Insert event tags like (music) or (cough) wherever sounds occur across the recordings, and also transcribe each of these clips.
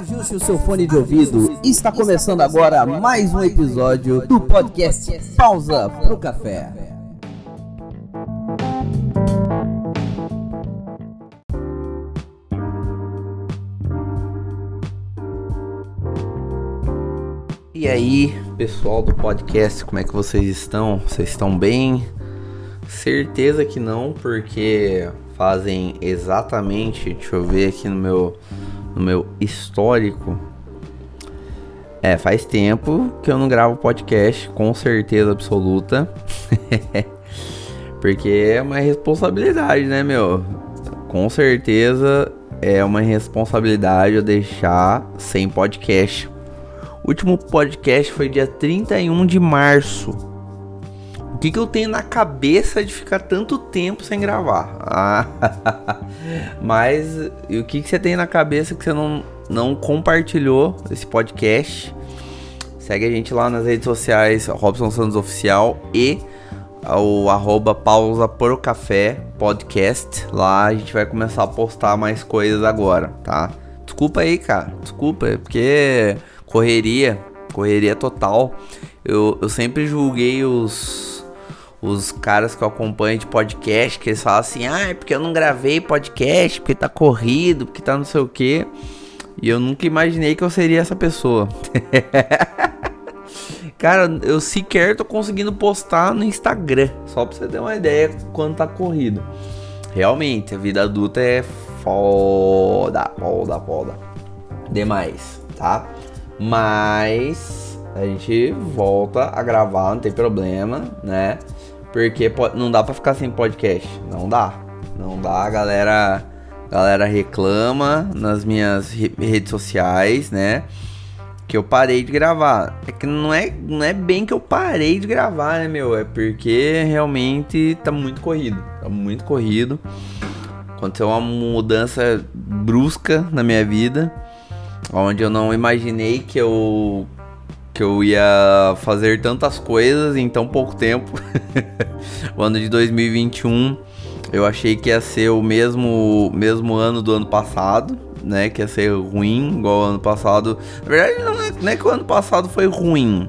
Ajuste o seu fone de ouvido. Está começando agora mais um episódio do podcast Pausa pro Café. E aí, pessoal do podcast, como é que vocês estão? Vocês estão bem? Certeza que não, porque fazem exatamente, deixa eu ver aqui no meu no meu histórico. É, faz tempo que eu não gravo podcast, com certeza absoluta. (laughs) Porque é uma responsabilidade, né, meu? Com certeza é uma responsabilidade eu deixar sem podcast. O último podcast foi dia 31 de março. Que, que eu tenho na cabeça de ficar tanto tempo sem gravar? Ah, (laughs) mas o que, que você tem na cabeça que você não, não compartilhou esse podcast? Segue a gente lá nas redes sociais, Robson Santos Oficial e o arroba pausa por café podcast. Lá a gente vai começar a postar mais coisas agora, tá? Desculpa aí, cara. Desculpa, é porque correria, correria total. Eu, eu sempre julguei os, os caras que eu acompanho de podcast, que eles falam assim, ah, é porque eu não gravei podcast, porque tá corrido, porque tá não sei o que. E eu nunca imaginei que eu seria essa pessoa. (laughs) Cara, eu sequer tô conseguindo postar no Instagram. Só pra você ter uma ideia quando tá corrido. Realmente, a vida adulta é foda, foda, foda. Demais, tá? Mas a gente volta a gravar, não tem problema, né? Porque não dá pra ficar sem podcast. Não dá. Não dá, a galera. Galera reclama nas minhas redes sociais, né? que eu parei de gravar. É que não é, não é bem que eu parei de gravar, né, meu? É porque realmente tá muito corrido. Tá muito corrido. Aconteceu uma mudança brusca na minha vida, onde eu não imaginei que eu que eu ia fazer tantas coisas em tão pouco tempo. (laughs) o ano de 2021 eu achei que ia ser o mesmo mesmo ano do ano passado, né? Que ia ser ruim, igual ano passado. Na verdade, não é, não é que o ano passado foi ruim.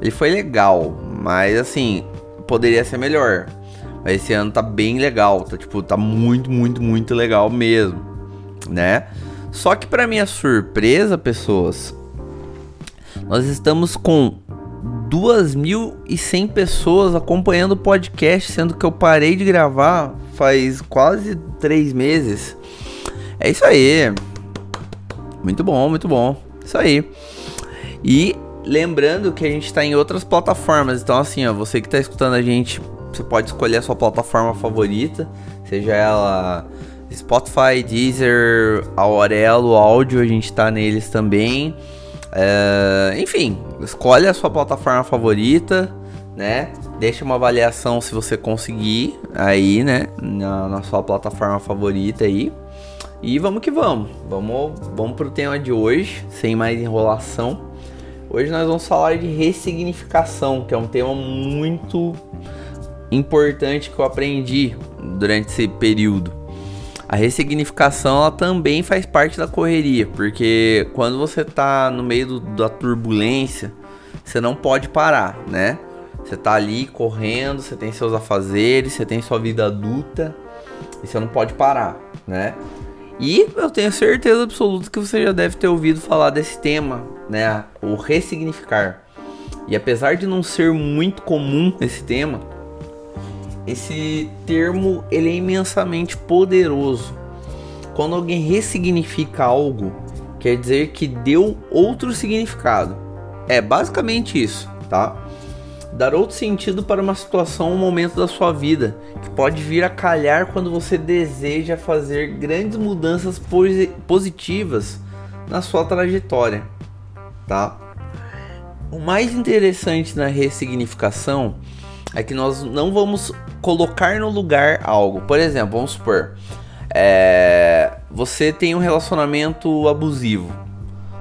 Ele foi legal, mas assim, poderia ser melhor. Mas esse ano tá bem legal, tá tipo, tá muito, muito, muito legal mesmo, né? Só que para minha surpresa, pessoas, nós estamos com 2.100 pessoas acompanhando o podcast, sendo que eu parei de gravar faz quase 3 meses. É isso aí. Muito bom, muito bom. Isso aí. E lembrando que a gente está em outras plataformas. Então, assim, ó, você que está escutando a gente, você pode escolher a sua plataforma favorita, seja ela Spotify, Deezer, Aurelo, áudio, a gente está neles também. É, enfim, escolhe a sua plataforma favorita, né? Deixa uma avaliação se você conseguir aí, né? Na, na sua plataforma favorita aí. E vamos que vamos. Vamos, vamos pro tema de hoje, sem mais enrolação. Hoje nós vamos falar de ressignificação, que é um tema muito importante que eu aprendi durante esse período. A ressignificação ela também faz parte da correria, porque quando você está no meio do, da turbulência, você não pode parar, né? Você está ali correndo, você tem seus afazeres, você tem sua vida adulta e você não pode parar, né? E eu tenho certeza absoluta que você já deve ter ouvido falar desse tema, né? O ressignificar. E apesar de não ser muito comum esse tema, esse termo ele é imensamente poderoso. Quando alguém ressignifica algo, quer dizer que deu outro significado. É basicamente isso, tá? dar outro sentido para uma situação ou um momento da sua vida, que pode vir a calhar quando você deseja fazer grandes mudanças positivas na sua trajetória, tá? O mais interessante na ressignificação é que nós não vamos colocar no lugar algo. Por exemplo, vamos supor, é, você tem um relacionamento abusivo.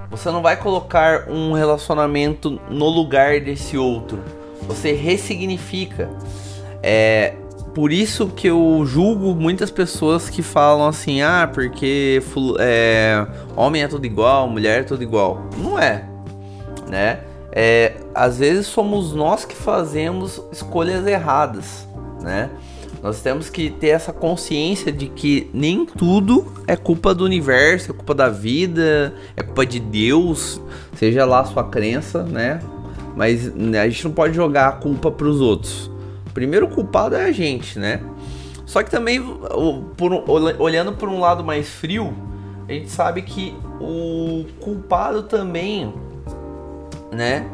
Você não vai colocar um relacionamento no lugar desse outro você ressignifica. É, por isso que eu julgo muitas pessoas que falam assim, ah, porque é, homem é tudo igual, mulher é tudo igual. Não é, né? É, às vezes somos nós que fazemos escolhas erradas, né? Nós temos que ter essa consciência de que nem tudo é culpa do universo, é culpa da vida, é culpa de Deus, seja lá a sua crença, né? Mas né, a gente não pode jogar a culpa para os outros. O primeiro culpado é a gente, né? Só que também, por, olhando por um lado mais frio, a gente sabe que o culpado também, né?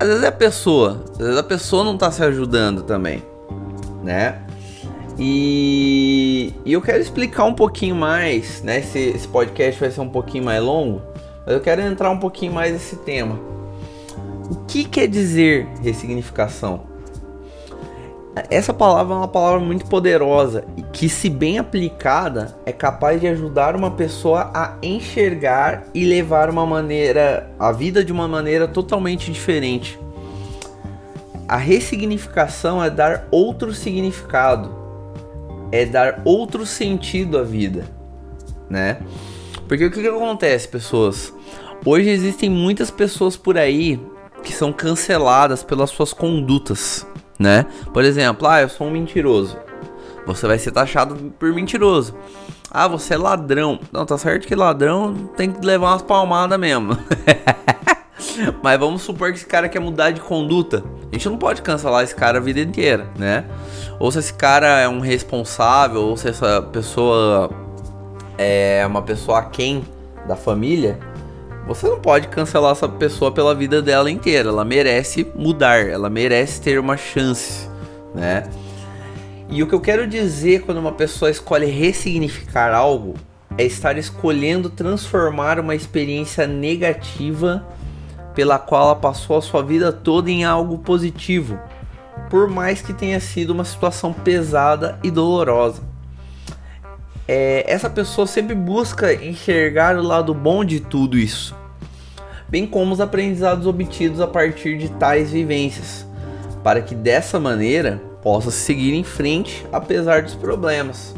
Às vezes é a pessoa, às vezes a pessoa não tá se ajudando também né? E, e eu quero explicar um pouquinho mais, né? Esse, esse podcast vai ser um pouquinho mais longo, mas eu quero entrar um pouquinho mais nesse tema. O que quer dizer ressignificação? Essa palavra é uma palavra muito poderosa e que, se bem aplicada, é capaz de ajudar uma pessoa a enxergar e levar uma maneira, a vida de uma maneira totalmente diferente. A ressignificação é dar outro significado, é dar outro sentido à vida, né? Porque o que, que acontece, pessoas? Hoje existem muitas pessoas por aí que são canceladas pelas suas condutas, né? Por exemplo, ah, eu sou um mentiroso. Você vai ser taxado por mentiroso. Ah, você é ladrão. Não, tá certo que ladrão tem que levar umas palmadas mesmo. (laughs) Mas vamos supor que esse cara quer mudar de conduta. A gente não pode cancelar esse cara a vida inteira, né? Ou se esse cara é um responsável, ou se essa pessoa é uma pessoa quem da família, você não pode cancelar essa pessoa pela vida dela inteira. Ela merece mudar, ela merece ter uma chance, né? E o que eu quero dizer quando uma pessoa escolhe ressignificar algo é estar escolhendo transformar uma experiência negativa pela qual ela passou a sua vida toda em algo positivo, por mais que tenha sido uma situação pesada e dolorosa. É, essa pessoa sempre busca enxergar o lado bom de tudo isso, bem como os aprendizados obtidos a partir de tais vivências, para que dessa maneira possa seguir em frente apesar dos problemas.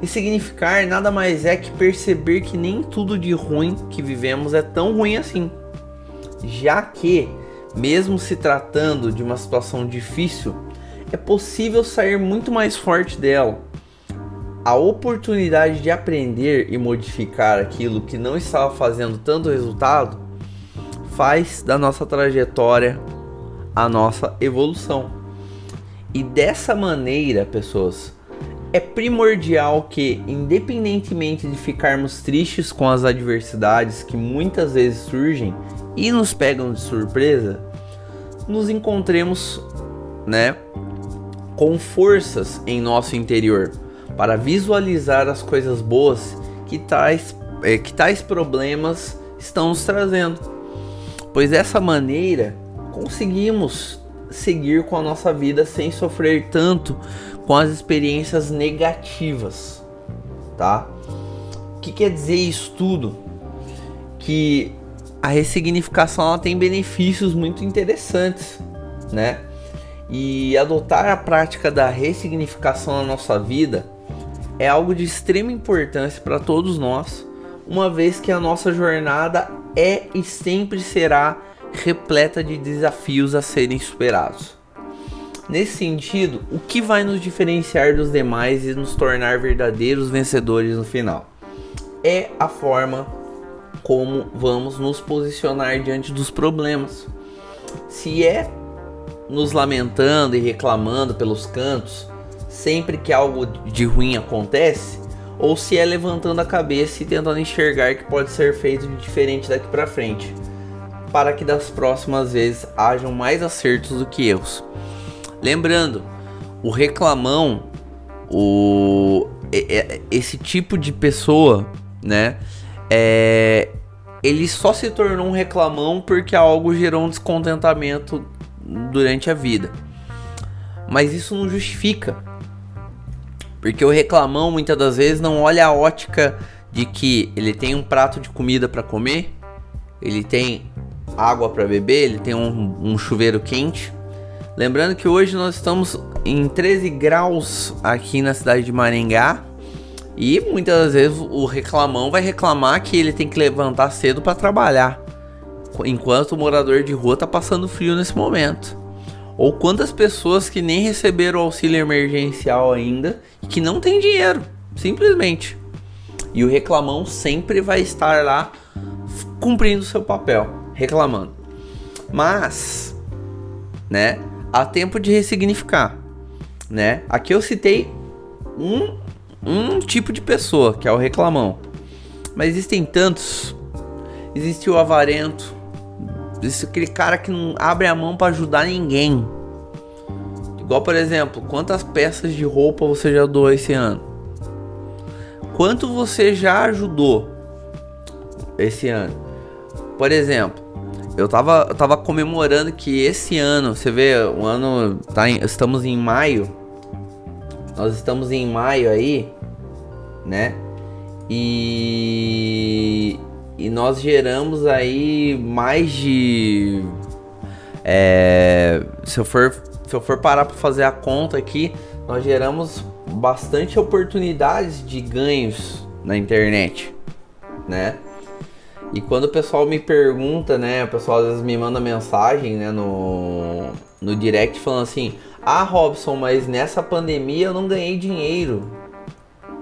E significar nada mais é que perceber que nem tudo de ruim que vivemos é tão ruim assim já que, mesmo se tratando de uma situação difícil, é possível sair muito mais forte dela. A oportunidade de aprender e modificar aquilo que não estava fazendo tanto resultado faz da nossa trajetória a nossa evolução. E dessa maneira, pessoas, é primordial que, independentemente de ficarmos tristes com as adversidades que muitas vezes surgem e nos pegam de surpresa, nos encontremos, né, com forças em nosso interior para visualizar as coisas boas que tais, é, que tais problemas estão nos trazendo. Pois dessa maneira conseguimos seguir com a nossa vida sem sofrer tanto com as experiências negativas, tá? O que quer dizer isso tudo? Que a ressignificação ela tem benefícios muito interessantes, né? E adotar a prática da ressignificação na nossa vida é algo de extrema importância para todos nós, uma vez que a nossa jornada é e sempre será repleta de desafios a serem superados. Nesse sentido, o que vai nos diferenciar dos demais e nos tornar verdadeiros vencedores no final? É a forma como vamos nos posicionar diante dos problemas. Se é nos lamentando e reclamando pelos cantos sempre que algo de ruim acontece, ou se é levantando a cabeça e tentando enxergar que pode ser feito de diferente daqui para frente, para que das próximas vezes hajam mais acertos do que erros. Lembrando, o reclamão, o esse tipo de pessoa, né, é, ele só se tornou um reclamão porque algo gerou um descontentamento durante a vida. Mas isso não justifica. Porque o reclamão muitas das vezes não olha a ótica de que ele tem um prato de comida para comer, ele tem água para beber, ele tem um, um chuveiro quente. Lembrando que hoje nós estamos em 13 graus aqui na cidade de Maringá. E muitas vezes o reclamão vai reclamar que ele tem que levantar cedo para trabalhar, enquanto o morador de rua tá passando frio nesse momento. Ou quantas pessoas que nem receberam auxílio emergencial ainda e que não tem dinheiro, simplesmente. E o reclamão sempre vai estar lá cumprindo seu papel, reclamando. Mas, né, há tempo de ressignificar, né? Aqui eu citei um, um tipo de pessoa, que é o reclamão. Mas existem tantos. Existe o avarento. Existe aquele cara que não abre a mão para ajudar ninguém. Igual, por exemplo, quantas peças de roupa você já doou esse ano? Quanto você já ajudou esse ano? Por exemplo, eu tava, eu tava comemorando que esse ano, você vê, o ano tá em, estamos em maio. Nós estamos em maio aí, né? E e nós geramos aí mais de é, se eu for se eu for parar para fazer a conta aqui, nós geramos bastante oportunidades de ganhos na internet, né? E quando o pessoal me pergunta, né? O pessoal às vezes me manda mensagem, né? No, no direct falando assim: Ah, Robson, mas nessa pandemia eu não ganhei dinheiro,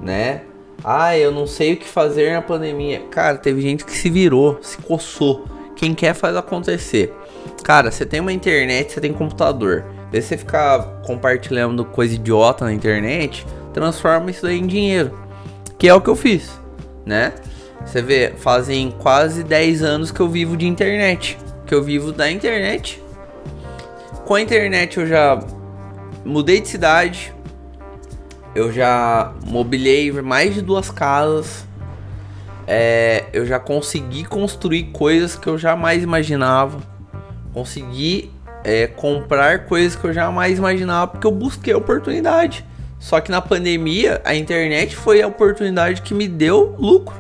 né? Ah, eu não sei o que fazer na pandemia. Cara, teve gente que se virou, se coçou. Quem quer faz acontecer. Cara, você tem uma internet, você tem computador. Daí você ficar compartilhando coisa idiota na internet, transforma isso em dinheiro. Que é o que eu fiz, né? Você vê, fazem quase 10 anos que eu vivo de internet. Que eu vivo da internet. Com a internet eu já mudei de cidade. Eu já mobilei mais de duas casas. É, eu já consegui construir coisas que eu jamais imaginava. Consegui é, comprar coisas que eu jamais imaginava porque eu busquei oportunidade. Só que na pandemia, a internet foi a oportunidade que me deu lucro.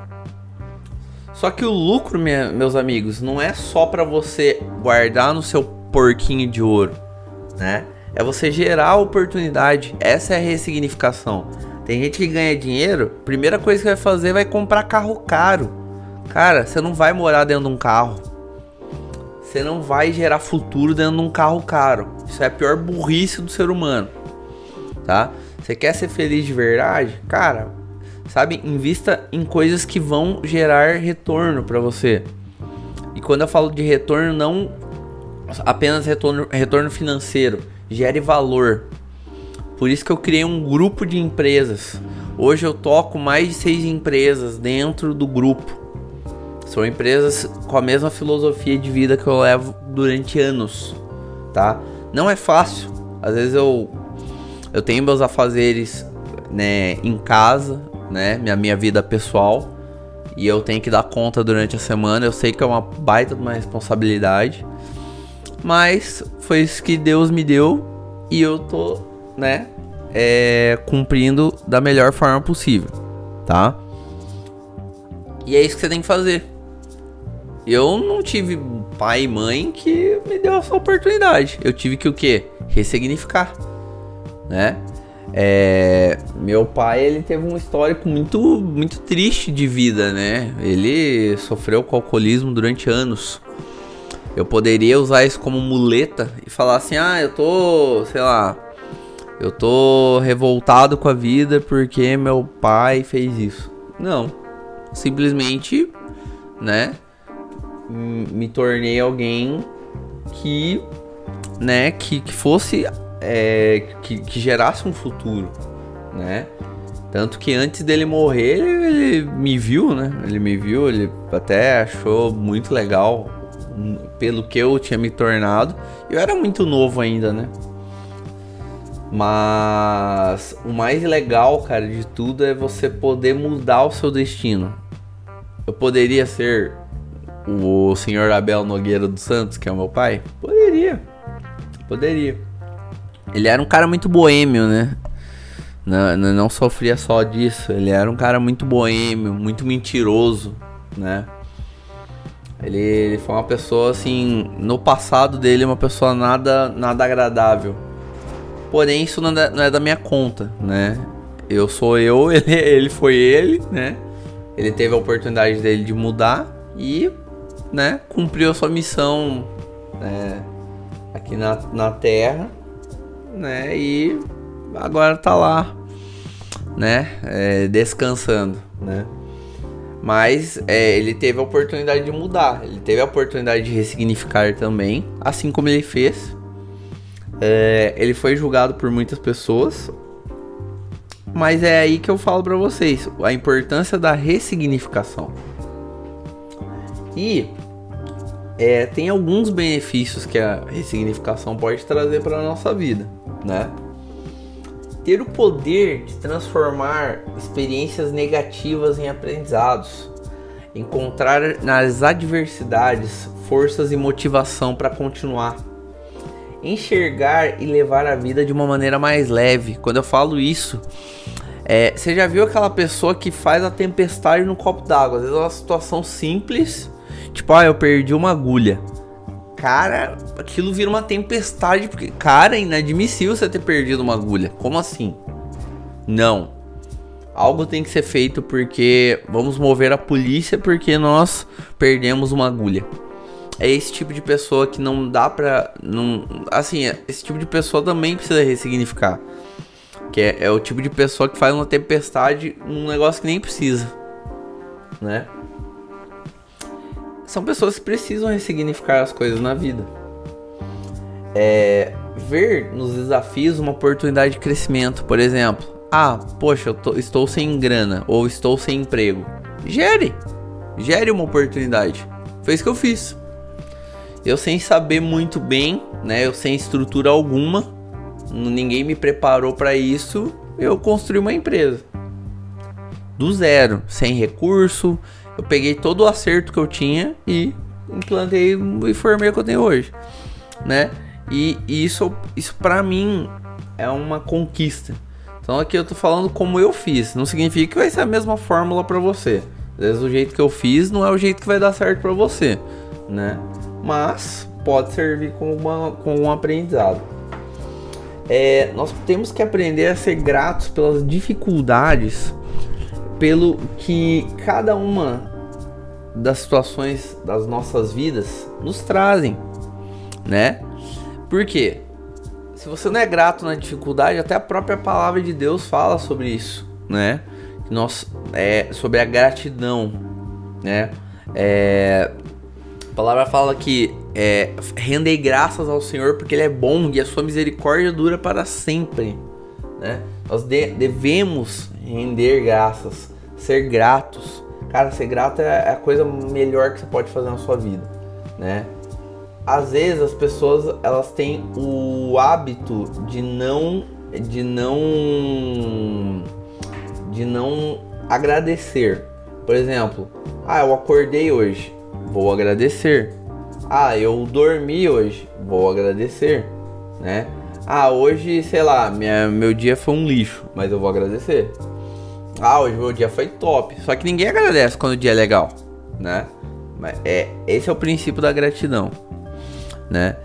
Só que o lucro, minha, meus amigos, não é só para você guardar no seu porquinho de ouro, né? É você gerar oportunidade. Essa é a ressignificação. Tem gente que ganha dinheiro, primeira coisa que vai fazer vai comprar carro caro. Cara, você não vai morar dentro de um carro. Você não vai gerar futuro dentro de um carro caro. Isso é a pior burrice do ser humano. Tá? Você quer ser feliz de verdade? Cara, sabe? Invista em coisas que vão gerar retorno para você. E quando eu falo de retorno, não apenas retorno, retorno financeiro, gere valor. Por isso que eu criei um grupo de empresas. Hoje eu toco mais de seis empresas dentro do grupo. São empresas com a mesma filosofia de vida que eu levo durante anos, tá? Não é fácil. Às vezes eu eu tenho meus afazeres, né, em casa, né? Minha, minha vida pessoal. E eu tenho que dar conta durante a semana. Eu sei que é uma baita de uma responsabilidade. Mas foi isso que Deus me deu. E eu tô, né? É, cumprindo da melhor forma possível. Tá? E é isso que você tem que fazer. Eu não tive pai e mãe que me deu essa oportunidade. Eu tive que o quê? Ressignificar, né? É, meu pai ele teve um histórico muito muito triste de vida, né? Ele sofreu com alcoolismo durante anos. Eu poderia usar isso como muleta e falar assim: "Ah, eu tô, sei lá, eu tô revoltado com a vida porque meu pai fez isso". Não. Simplesmente, né? Me tornei alguém que né, que, que fosse é, que, que gerasse um futuro, né? Tanto que antes dele morrer, ele, me viu, né? Ele me viu, ele até achou muito legal pelo que eu tinha me tornado. Eu era muito novo ainda, né? Mas o mais legal, cara, de tudo é você poder mudar o seu destino. Eu poderia ser o senhor Abel Nogueira dos Santos, que é o meu pai? Poderia. Poderia. Ele era um cara muito boêmio, né? Não, não sofria só disso. Ele era um cara muito boêmio, muito mentiroso, né? Ele, ele, foi uma pessoa assim, no passado dele, uma pessoa nada, nada agradável. Porém, isso não é, não é da minha conta, né? Eu sou eu, (laughs) ele, ele foi ele, né? Ele teve a oportunidade dele de mudar e, né, cumpriu a sua missão né, aqui na, na Terra, né? E agora tá lá, né? É, descansando, né? Mas é, ele teve a oportunidade de mudar, ele teve a oportunidade de ressignificar também, assim como ele fez. É, ele foi julgado por muitas pessoas, mas é aí que eu falo para vocês a importância da ressignificação. E é, tem alguns benefícios que a ressignificação pode trazer para nossa vida, né? Ter o poder de transformar experiências negativas em aprendizados, encontrar nas adversidades forças e motivação para continuar, enxergar e levar a vida de uma maneira mais leve. Quando eu falo isso, é, você já viu aquela pessoa que faz a tempestade no copo d'água? Às vezes é uma situação simples, tipo, ah, eu perdi uma agulha. Cara, aquilo vira uma tempestade, porque, cara, é inadmissível você ter perdido uma agulha. Como assim? Não. Algo tem que ser feito porque vamos mover a polícia porque nós perdemos uma agulha. É esse tipo de pessoa que não dá pra. Não, assim, esse tipo de pessoa também precisa ressignificar. Que é, é o tipo de pessoa que faz uma tempestade num negócio que nem precisa. Né? São pessoas que precisam ressignificar as coisas na vida. É, ver nos desafios uma oportunidade de crescimento, por exemplo. Ah, poxa, eu tô, estou sem grana ou estou sem emprego. Gere, gere uma oportunidade. Foi isso que eu fiz. Eu sem saber muito bem, né? Eu sem estrutura alguma, ninguém me preparou para isso. Eu construí uma empresa do zero, sem recurso, eu peguei todo o acerto que eu tinha e implantei e formei o que eu tenho hoje, né? E, isso, isso para mim é uma conquista. Então aqui eu tô falando como eu fiz, não significa que vai ser a mesma fórmula para você. Às vezes o jeito que eu fiz não é o jeito que vai dar certo para você, né? Mas pode servir como, uma, como um aprendizado. É, nós temos que aprender a ser gratos pelas dificuldades pelo que cada uma das situações das nossas vidas nos trazem, né? Por quê? Se você não é grato na dificuldade, até a própria palavra de Deus fala sobre isso, né? Nós, é, sobre a gratidão, né? É, a palavra fala que é, rendei graças ao Senhor porque Ele é bom e a sua misericórdia dura para sempre, né? Nós de, devemos render graças, ser gratos. Cara, ser grato é a coisa melhor que você pode fazer na sua vida, né? Às vezes as pessoas elas têm o hábito de não de não de não agradecer. Por exemplo, ah, eu acordei hoje, vou agradecer. Ah, eu dormi hoje, vou agradecer, né? Ah, hoje, sei lá, minha, meu dia foi um lixo, mas eu vou agradecer. Ah, hoje meu dia foi top. Só que ninguém agradece quando o dia é legal, né? Mas é, esse é o princípio da gratidão, né?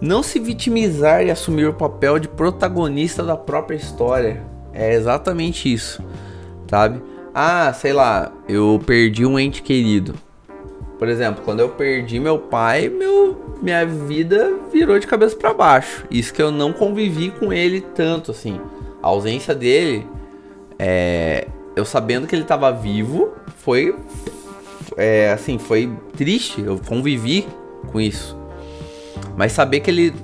Não se vitimizar e assumir o papel de protagonista da própria história. É exatamente isso, sabe? Ah, sei lá, eu perdi um ente querido. Por exemplo, quando eu perdi meu pai, meu, minha vida virou de cabeça para baixo. Isso que eu não convivi com ele tanto assim. A ausência dele é, eu sabendo que ele estava vivo, foi é, assim, foi triste. Eu convivi com isso. Mas saber que ele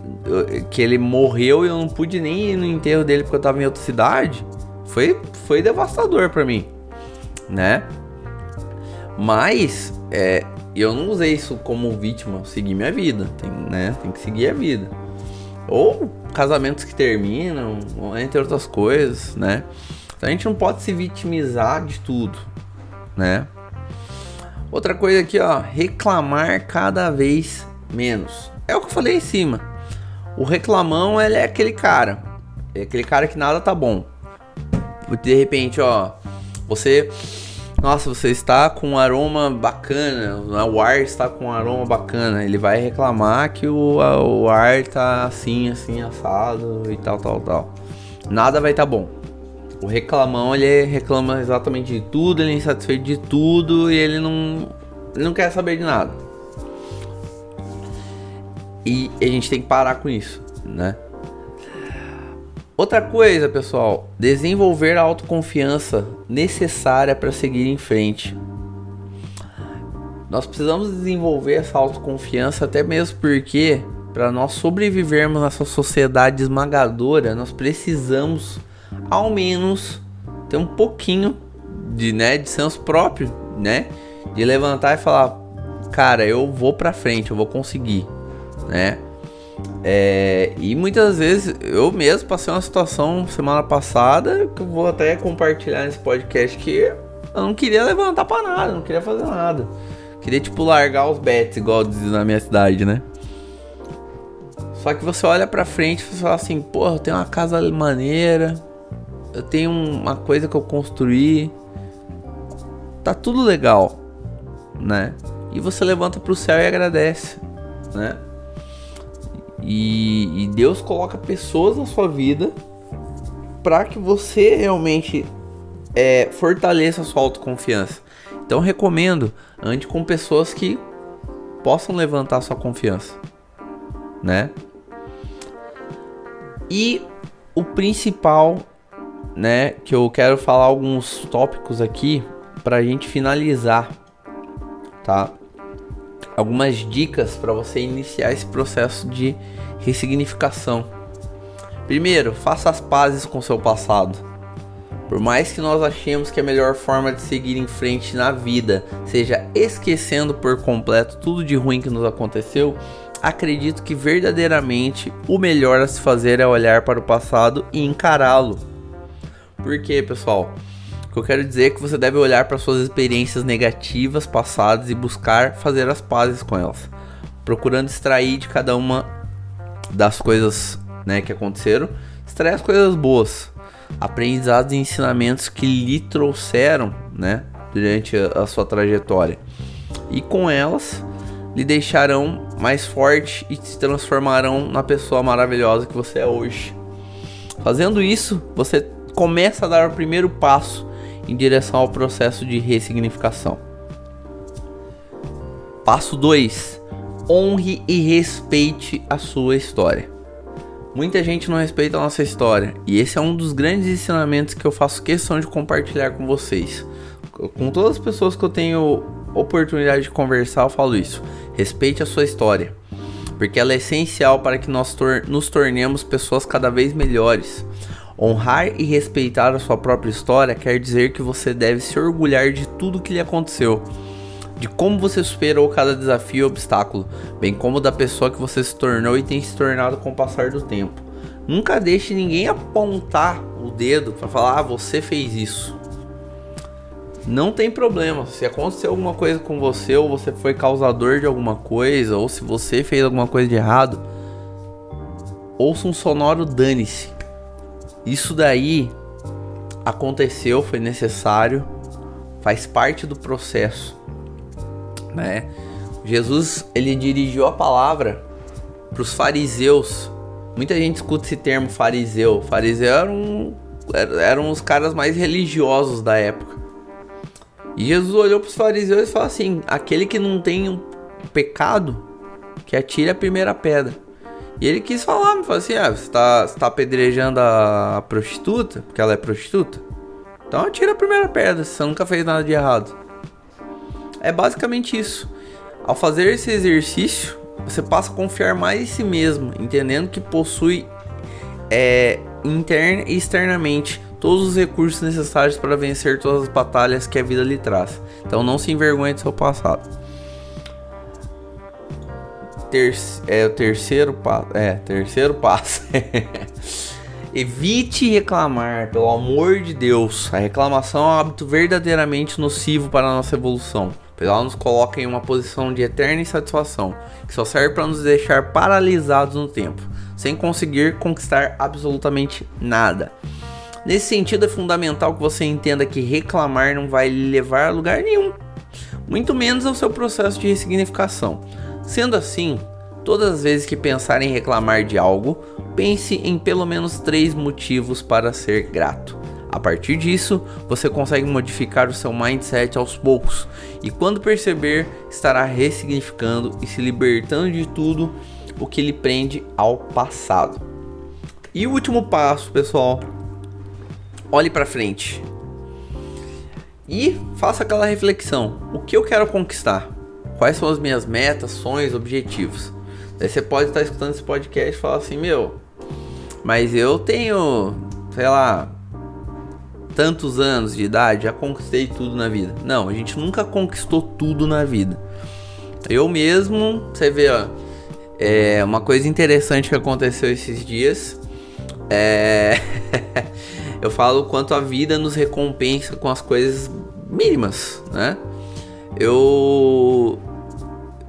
que ele morreu e eu não pude nem ir no enterro dele porque eu tava em outra cidade, foi foi devastador para mim, né? Mas é, eu não usei isso como vítima, segui minha vida, tem, né? Tem que seguir a vida. Ou casamentos que terminam, entre outras coisas, né? Então a gente não pode se vitimizar de tudo, né? Outra coisa aqui, ó, reclamar cada vez menos. É o que eu falei em cima. O reclamão, ele é aquele cara, é aquele cara que nada tá bom. De repente, ó, você nossa, você está com um aroma bacana, o ar está com um aroma bacana. Ele vai reclamar que o, o ar está assim, assim, assado e tal, tal, tal. Nada vai estar tá bom. O reclamão, ele reclama exatamente de tudo, ele é insatisfeito de tudo e ele não, não quer saber de nada. E a gente tem que parar com isso, né? Outra coisa, pessoal, desenvolver a autoconfiança necessária para seguir em frente. Nós precisamos desenvolver essa autoconfiança até mesmo porque para nós sobrevivermos nessa sociedade esmagadora, nós precisamos ao menos ter um pouquinho de, né, de senso próprio, né? De levantar e falar, cara, eu vou para frente, eu vou conseguir, né? É, e muitas vezes eu mesmo passei uma situação semana passada que eu vou até compartilhar nesse podcast que eu não queria levantar para nada, não queria fazer nada. Queria tipo largar os bets, igual diz na minha cidade, né? Só que você olha pra frente e fala assim, porra, tenho uma casa maneira, eu tenho uma coisa que eu construí, tá tudo legal, né? E você levanta pro céu e agradece, né? E, e Deus coloca pessoas na sua vida para que você realmente é, fortaleça a sua autoconfiança. Então recomendo, ande com pessoas que possam levantar sua confiança, né? E o principal, né, que eu quero falar alguns tópicos aqui para a gente finalizar, tá? algumas dicas para você iniciar esse processo de ressignificação. Primeiro, faça as pazes com seu passado. Por mais que nós achemos que a melhor forma de seguir em frente na vida seja esquecendo por completo tudo de ruim que nos aconteceu, acredito que verdadeiramente o melhor a se fazer é olhar para o passado e encará-lo. Por quê, pessoal? que eu quero dizer é que você deve olhar para suas experiências negativas passadas e buscar fazer as pazes com elas, procurando extrair de cada uma das coisas né, que aconteceram, extrair as coisas boas, aprendizados e ensinamentos que lhe trouxeram né, durante a sua trajetória, e com elas lhe deixarão mais forte e se transformarão na pessoa maravilhosa que você é hoje. Fazendo isso, você começa a dar o primeiro passo em direção ao processo de ressignificação. Passo 2: honre e respeite a sua história. Muita gente não respeita a nossa história, e esse é um dos grandes ensinamentos que eu faço questão de compartilhar com vocês. Com todas as pessoas que eu tenho oportunidade de conversar, eu falo isso. Respeite a sua história, porque ela é essencial para que nós tor nos tornemos pessoas cada vez melhores. Honrar e respeitar a sua própria história quer dizer que você deve se orgulhar de tudo que lhe aconteceu, de como você superou cada desafio e obstáculo, bem como da pessoa que você se tornou e tem se tornado com o passar do tempo. Nunca deixe ninguém apontar o dedo para falar: ah, você fez isso. Não tem problema. Se aconteceu alguma coisa com você, ou você foi causador de alguma coisa, ou se você fez alguma coisa de errado, ouça um sonoro dane-se. Isso daí aconteceu, foi necessário, faz parte do processo, né? Jesus ele dirigiu a palavra para os fariseus. Muita gente escuta esse termo fariseu. Fariseu eram, eram os caras mais religiosos da época. E Jesus olhou para os fariseus e falou assim: aquele que não tem um pecado, que atire a primeira pedra. E ele quis falar, me falou assim: ah, você tá, você tá apedrejando a prostituta, porque ela é prostituta? Então atira a primeira pedra, você nunca fez nada de errado. É basicamente isso. Ao fazer esse exercício, você passa a confiar mais em si mesmo, entendendo que possui é, interna e externamente todos os recursos necessários para vencer todas as batalhas que a vida lhe traz. Então não se envergonhe do seu passado ter, é o terceiro passo. É, terceiro passo. (laughs) Evite reclamar, pelo amor de Deus. A reclamação é um hábito verdadeiramente nocivo para a nossa evolução, ela nos coloca em uma posição de eterna insatisfação, que só serve para nos deixar paralisados no tempo, sem conseguir conquistar absolutamente nada. Nesse sentido, é fundamental que você entenda que reclamar não vai lhe levar a lugar nenhum, muito menos ao seu processo de ressignificação. Sendo assim, todas as vezes que pensar em reclamar de algo, pense em pelo menos três motivos para ser grato. A partir disso, você consegue modificar o seu mindset aos poucos e, quando perceber, estará ressignificando e se libertando de tudo o que lhe prende ao passado. E o último passo, pessoal, olhe para frente e faça aquela reflexão: o que eu quero conquistar? Quais são as minhas metas, sonhos, objetivos? Daí você pode estar escutando esse podcast e falar assim: meu, mas eu tenho, sei lá, tantos anos de idade, já conquistei tudo na vida. Não, a gente nunca conquistou tudo na vida. Eu mesmo, você vê, ó, é uma coisa interessante que aconteceu esses dias. É. (laughs) eu falo quanto a vida nos recompensa com as coisas mínimas, né? Eu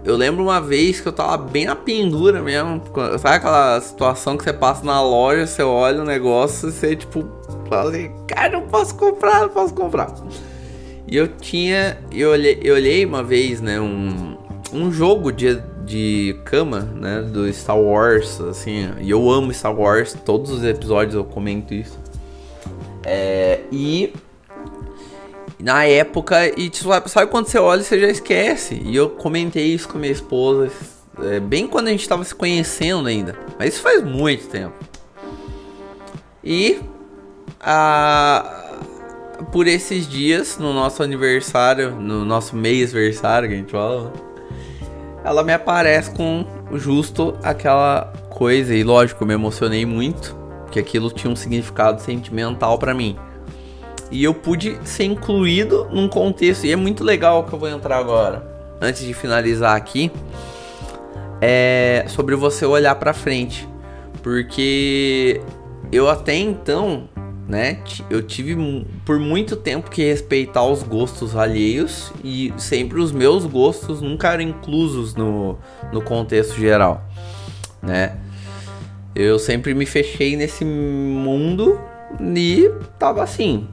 eu lembro uma vez que eu tava bem na pendura mesmo. Sabe aquela situação que você passa na loja, você olha o negócio e você, tipo, fala assim, cara, não posso comprar, não posso comprar. E eu tinha. Eu olhei, eu olhei uma vez, né, um, um jogo de, de cama, né, do Star Wars, assim, e eu amo Star Wars, todos os episódios eu comento isso. É, e na época, e tipo, sabe quando você olha e você já esquece? E eu comentei isso com minha esposa, é, bem quando a gente tava se conhecendo ainda. Mas isso faz muito tempo. E a, por esses dias, no nosso aniversário, no nosso mês aniversário que a gente fala, ela me aparece com justo aquela coisa. E lógico, eu me emocionei muito, porque aquilo tinha um significado sentimental para mim e eu pude ser incluído num contexto. E é muito legal que eu vou entrar agora, antes de finalizar aqui, é sobre você olhar para frente, porque eu até então, né, eu tive por muito tempo que respeitar os gostos alheios e sempre os meus gostos nunca eram inclusos no, no contexto geral, né? Eu sempre me fechei nesse mundo e tava assim,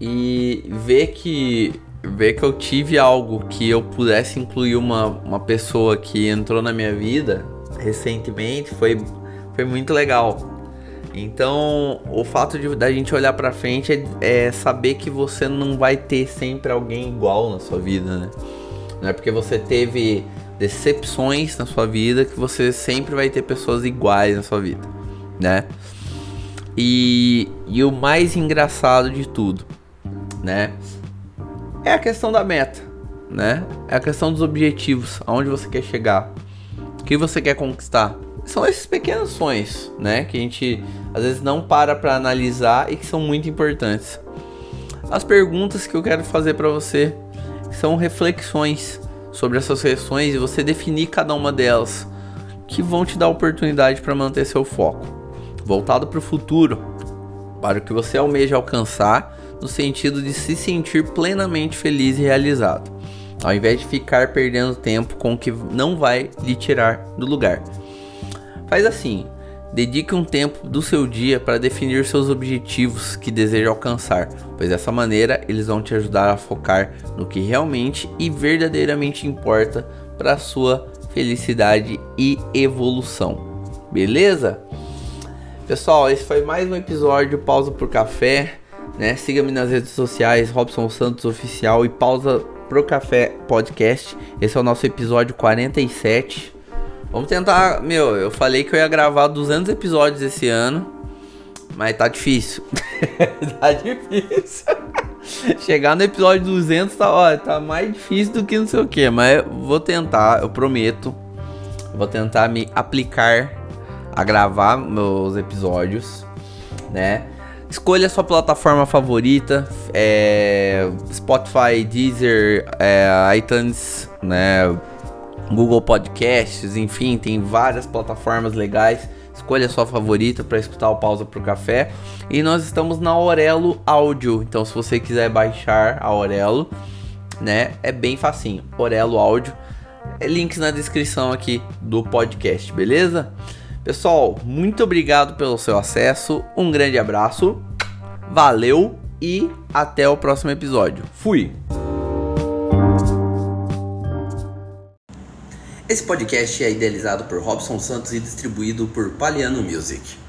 e ver que ver que eu tive algo que eu pudesse incluir uma, uma pessoa que entrou na minha vida recentemente foi, foi muito legal. Então, o fato de da gente olhar para frente é, é, saber que você não vai ter sempre alguém igual na sua vida, né? Não é porque você teve decepções na sua vida que você sempre vai ter pessoas iguais na sua vida, né? E, e o mais engraçado de tudo né? É a questão da meta, né? É a questão dos objetivos, aonde você quer chegar, o que você quer conquistar. São esses pequenos sonhos, né? Que a gente às vezes não para para analisar e que são muito importantes. As perguntas que eu quero fazer para você são reflexões sobre essas questões e você definir cada uma delas que vão te dar oportunidade para manter seu foco voltado para o futuro, para o que você almeja alcançar no sentido de se sentir plenamente feliz e realizado, ao invés de ficar perdendo tempo com o que não vai lhe tirar do lugar. Faz assim: dedique um tempo do seu dia para definir seus objetivos que deseja alcançar, pois dessa maneira eles vão te ajudar a focar no que realmente e verdadeiramente importa para a sua felicidade e evolução. Beleza? Pessoal, esse foi mais um episódio Pausa por Café né? Siga-me nas redes sociais, Robson Santos Oficial e pausa pro café podcast. Esse é o nosso episódio 47. Vamos tentar, meu, eu falei que eu ia gravar 200 episódios esse ano, mas tá difícil. (laughs) tá difícil. Chegar no episódio 200 tá, ó, tá mais difícil do que não sei o que, mas eu vou tentar, eu prometo. Vou tentar me aplicar a gravar meus episódios, né? Escolha sua plataforma favorita, é, Spotify, Deezer, é, iTunes, né, Google Podcasts, enfim, tem várias plataformas legais. Escolha sua favorita para escutar o Pausa pro Café. E nós estamos na Aurelo Áudio, então se você quiser baixar a Aurelo, né, é bem facinho. Aurelo Áudio, é links na descrição aqui do podcast, beleza? Pessoal, muito obrigado pelo seu acesso. Um grande abraço. Valeu e até o próximo episódio. Fui. Esse podcast é idealizado por Robson Santos e distribuído por Paliano Music.